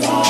today.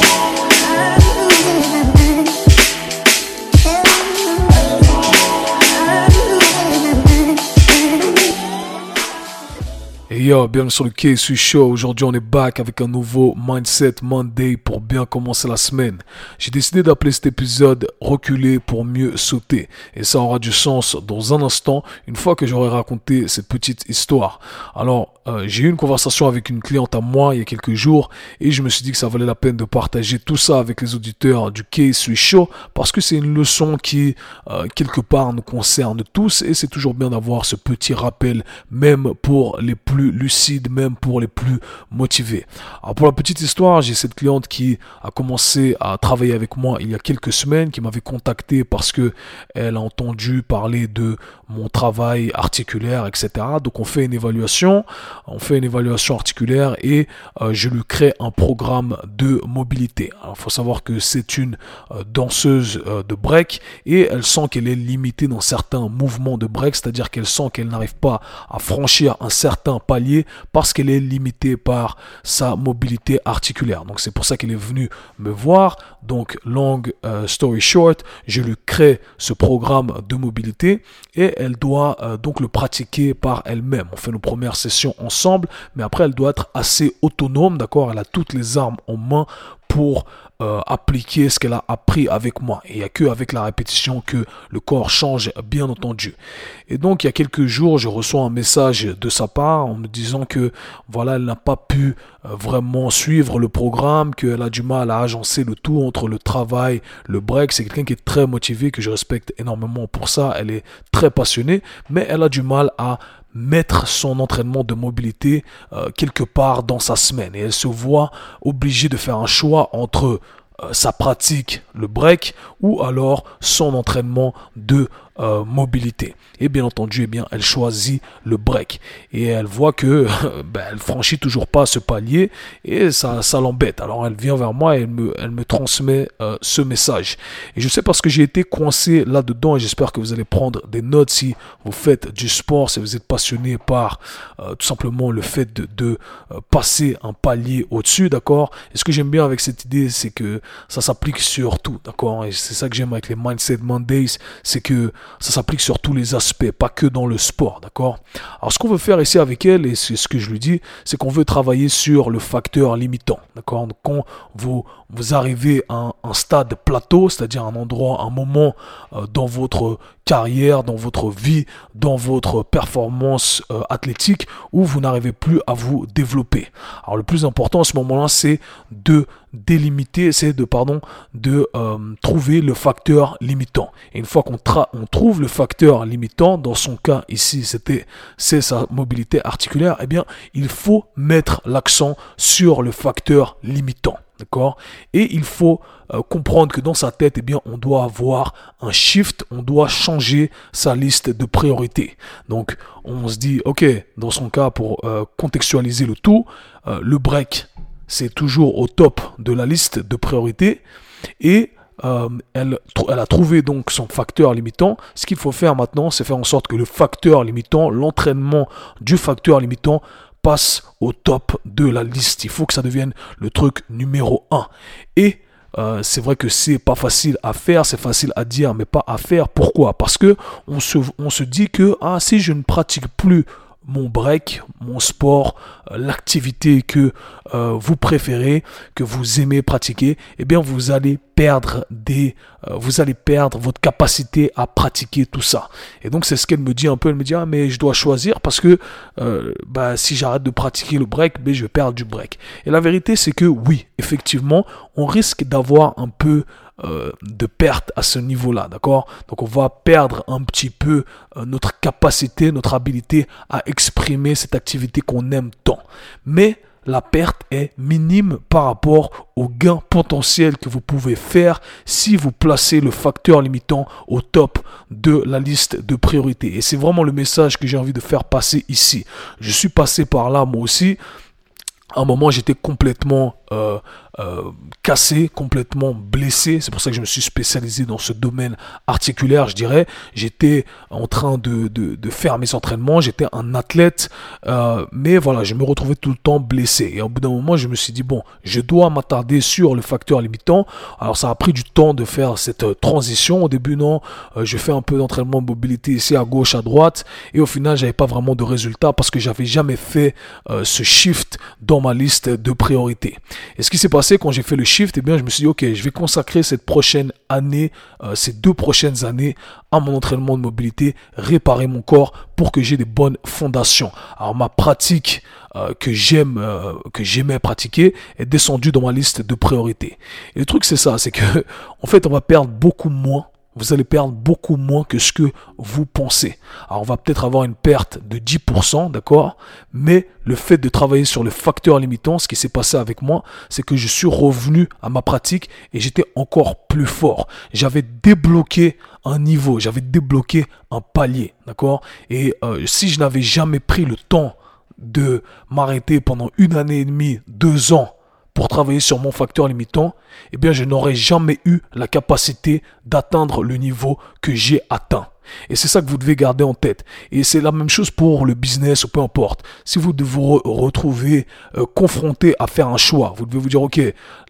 Bienvenue sur le KSU Show. Aujourd'hui, on est back avec un nouveau Mindset Monday pour bien commencer la semaine. J'ai décidé d'appeler cet épisode Reculer pour mieux sauter. Et ça aura du sens dans un instant, une fois que j'aurai raconté cette petite histoire. Alors, euh, j'ai eu une conversation avec une cliente à moi il y a quelques jours et je me suis dit que ça valait la peine de partager tout ça avec les auditeurs du KSU Show parce que c'est une leçon qui, euh, quelque part, nous concerne tous et c'est toujours bien d'avoir ce petit rappel, même pour les plus lucide même pour les plus motivés. Alors pour la petite histoire, j'ai cette cliente qui a commencé à travailler avec moi il y a quelques semaines, qui m'avait contacté parce que elle a entendu parler de mon travail articulaire, etc. Donc on fait une évaluation, on fait une évaluation articulaire et euh, je lui crée un programme de mobilité. Alors il faut savoir que c'est une euh, danseuse euh, de break et elle sent qu'elle est limitée dans certains mouvements de break, c'est-à-dire qu'elle sent qu'elle n'arrive pas à franchir un certain palier parce qu'elle est limitée par sa mobilité articulaire. Donc c'est pour ça qu'elle est venue me voir. Donc long euh, story short, je lui crée ce programme de mobilité et elle doit euh, donc le pratiquer par elle-même. On fait nos premières sessions ensemble, mais après elle doit être assez autonome, d'accord? Elle a toutes les armes en main pour euh, appliquer ce qu'elle a appris avec moi. Et il n'y a que avec la répétition que le corps change, bien entendu. Et donc, il y a quelques jours, je reçois un message de sa part en me disant que, voilà, elle n'a pas pu euh, vraiment suivre le programme, qu'elle a du mal à agencer le tout entre le travail, le break. C'est quelqu'un qui est très motivé, que je respecte énormément pour ça. Elle est très passionnée, mais elle a du mal à mettre son entraînement de mobilité euh, quelque part dans sa semaine. Et elle se voit obligée de faire un choix entre euh, sa pratique, le break, ou alors son entraînement de euh, mobilité. Et bien entendu, eh bien, elle choisit le break. Et elle voit que ben, elle franchit toujours pas ce palier et ça, ça l'embête. Alors elle vient vers moi et elle me, elle me transmet euh, ce message. Et je sais parce que j'ai été coincé là-dedans et j'espère que vous allez prendre des notes si vous faites du sport, si vous êtes passionné par euh, tout simplement le fait de, de passer un palier au-dessus, d'accord? Et ce que j'aime bien avec cette idée, c'est que ça s'applique sur tout, d'accord? Et c'est ça que j'aime avec les Mindset Mondays, c'est que ça s'applique sur tous les aspects, pas que dans le sport, d'accord? Alors ce qu'on veut faire ici avec elle, et c'est ce que je lui dis, c'est qu'on veut travailler sur le facteur limitant, d'accord? Quand vous, vous arrivez à un, stade plateau, c'est-à-dire un endroit, un moment euh, dans votre carrière, dans votre vie, dans votre performance euh, athlétique, où vous n'arrivez plus à vous développer. Alors le plus important à ce moment-là, c'est de délimiter, c'est de pardon, de euh, trouver le facteur limitant. Et une fois qu'on on trouve le facteur limitant, dans son cas ici, c'était c'est sa mobilité articulaire, eh bien, il faut mettre l'accent sur le facteur limitant. D'accord? Et il faut euh, comprendre que dans sa tête, eh bien, on doit avoir un shift, on doit changer sa liste de priorités. Donc, on se dit, ok, dans son cas, pour euh, contextualiser le tout, le break, c'est toujours au top de la liste de priorités. Et euh, elle, a trouvé donc son facteur limitant. Ce qu'il faut faire maintenant, c'est faire en sorte que le facteur limitant, l'entraînement du facteur limitant passe au top de la liste. Il faut que ça devienne le truc numéro 1. Et euh, c'est vrai que c'est pas facile à faire, c'est facile à dire, mais pas à faire. Pourquoi? Parce que on se, on se dit que ah, si je ne pratique plus mon break, mon sport, euh, l'activité que euh, vous préférez, que vous aimez pratiquer, eh bien vous allez perdre des, euh, vous allez perdre votre capacité à pratiquer tout ça. Et donc c'est ce qu'elle me dit un peu. Elle me dit ah mais je dois choisir parce que bah, si j'arrête de pratiquer le break, ben, je vais perdre du break. Et la vérité c'est que oui, effectivement, on risque d'avoir un peu euh, de perte à ce niveau-là, d'accord? Donc on va perdre un petit peu euh, notre capacité, notre habilité à exprimer cette activité qu'on aime tant. Mais la perte est minime par rapport au gain potentiel que vous pouvez faire si vous placez le facteur limitant au top de la liste de priorités. Et c'est vraiment le message que j'ai envie de faire passer ici. Je suis passé par là moi aussi. À un moment, j'étais complètement euh, euh, cassé, complètement blessé. C'est pour ça que je me suis spécialisé dans ce domaine articulaire, je dirais. J'étais en train de, de, faire mes entraînements, j'étais un athlète, euh, mais voilà, je me retrouvais tout le temps blessé. Et au bout d'un moment, je me suis dit, bon, je dois m'attarder sur le facteur limitant. Alors ça a pris du temps de faire cette transition. Au début, non, je fais un peu d'entraînement de mobilité ici à gauche, à droite, et au final, j'avais pas vraiment de résultats parce que j'avais jamais fait ce shift dans ma liste de priorités. Et ce qui s'est passé quand j'ai fait le shift, eh bien, je me suis dit, ok, je vais consacrer cette prochaine année, euh, ces deux prochaines années, à mon entraînement de mobilité, réparer mon corps pour que j'ai des bonnes fondations. Alors, ma pratique euh, que j'aime, euh, que j'aimais pratiquer, est descendue dans ma liste de priorités. Et le truc, c'est ça, c'est que, en fait, on va perdre beaucoup moins vous allez perdre beaucoup moins que ce que vous pensez. Alors on va peut-être avoir une perte de 10%, d'accord? Mais le fait de travailler sur le facteur limitant, ce qui s'est passé avec moi, c'est que je suis revenu à ma pratique et j'étais encore plus fort. J'avais débloqué un niveau, j'avais débloqué un palier, d'accord? Et euh, si je n'avais jamais pris le temps de m'arrêter pendant une année et demie, deux ans, pour travailler sur mon facteur limitant, eh bien, je n'aurais jamais eu la capacité d'atteindre le niveau que j'ai atteint. Et c'est ça que vous devez garder en tête. Et c'est la même chose pour le business ou peu importe. Si vous vous retrouvez euh, confronté à faire un choix, vous devez vous dire, OK,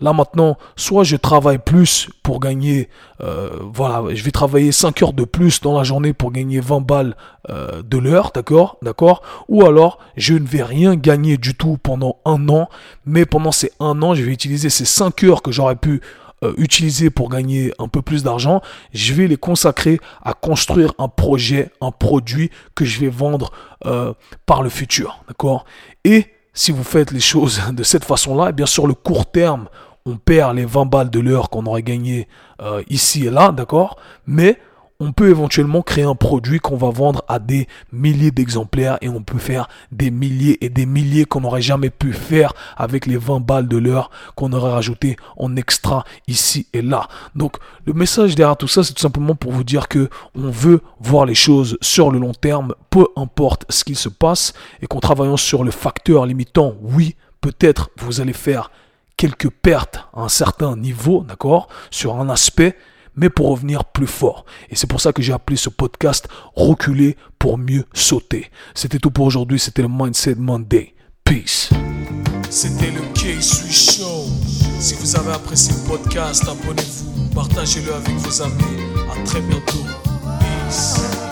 là maintenant, soit je travaille plus pour gagner, euh, voilà, je vais travailler 5 heures de plus dans la journée pour gagner 20 balles euh, de l'heure, d'accord D'accord Ou alors, je ne vais rien gagner du tout pendant un an, mais pendant ces un an, je vais utiliser ces 5 heures que j'aurais pu euh, utiliser pour gagner un peu plus d'argent, je vais les consacrer à construire un projet, un produit que je vais vendre euh, par le futur. D'accord? Et si vous faites les choses de cette façon-là, eh bien sur le court terme, on perd les 20 balles de l'heure qu'on aurait gagné euh, ici et là, d'accord? Mais on peut éventuellement créer un produit qu'on va vendre à des milliers d'exemplaires et on peut faire des milliers et des milliers qu'on n'aurait jamais pu faire avec les 20 balles de l'heure qu'on aurait rajouté en extra ici et là. Donc le message derrière tout ça, c'est tout simplement pour vous dire que on veut voir les choses sur le long terme, peu importe ce qu'il se passe et qu'en travaillant sur le facteur limitant, oui, peut-être vous allez faire quelques pertes à un certain niveau, d'accord, sur un aspect, mais pour revenir plus fort. Et c'est pour ça que j'ai appelé ce podcast Reculer pour mieux sauter. C'était tout pour aujourd'hui, c'était le Mindset Monday. Peace. C'était le K-Swiss Show. Si vous avez apprécié le podcast, abonnez-vous, partagez-le avec vos amis. À très bientôt. Peace.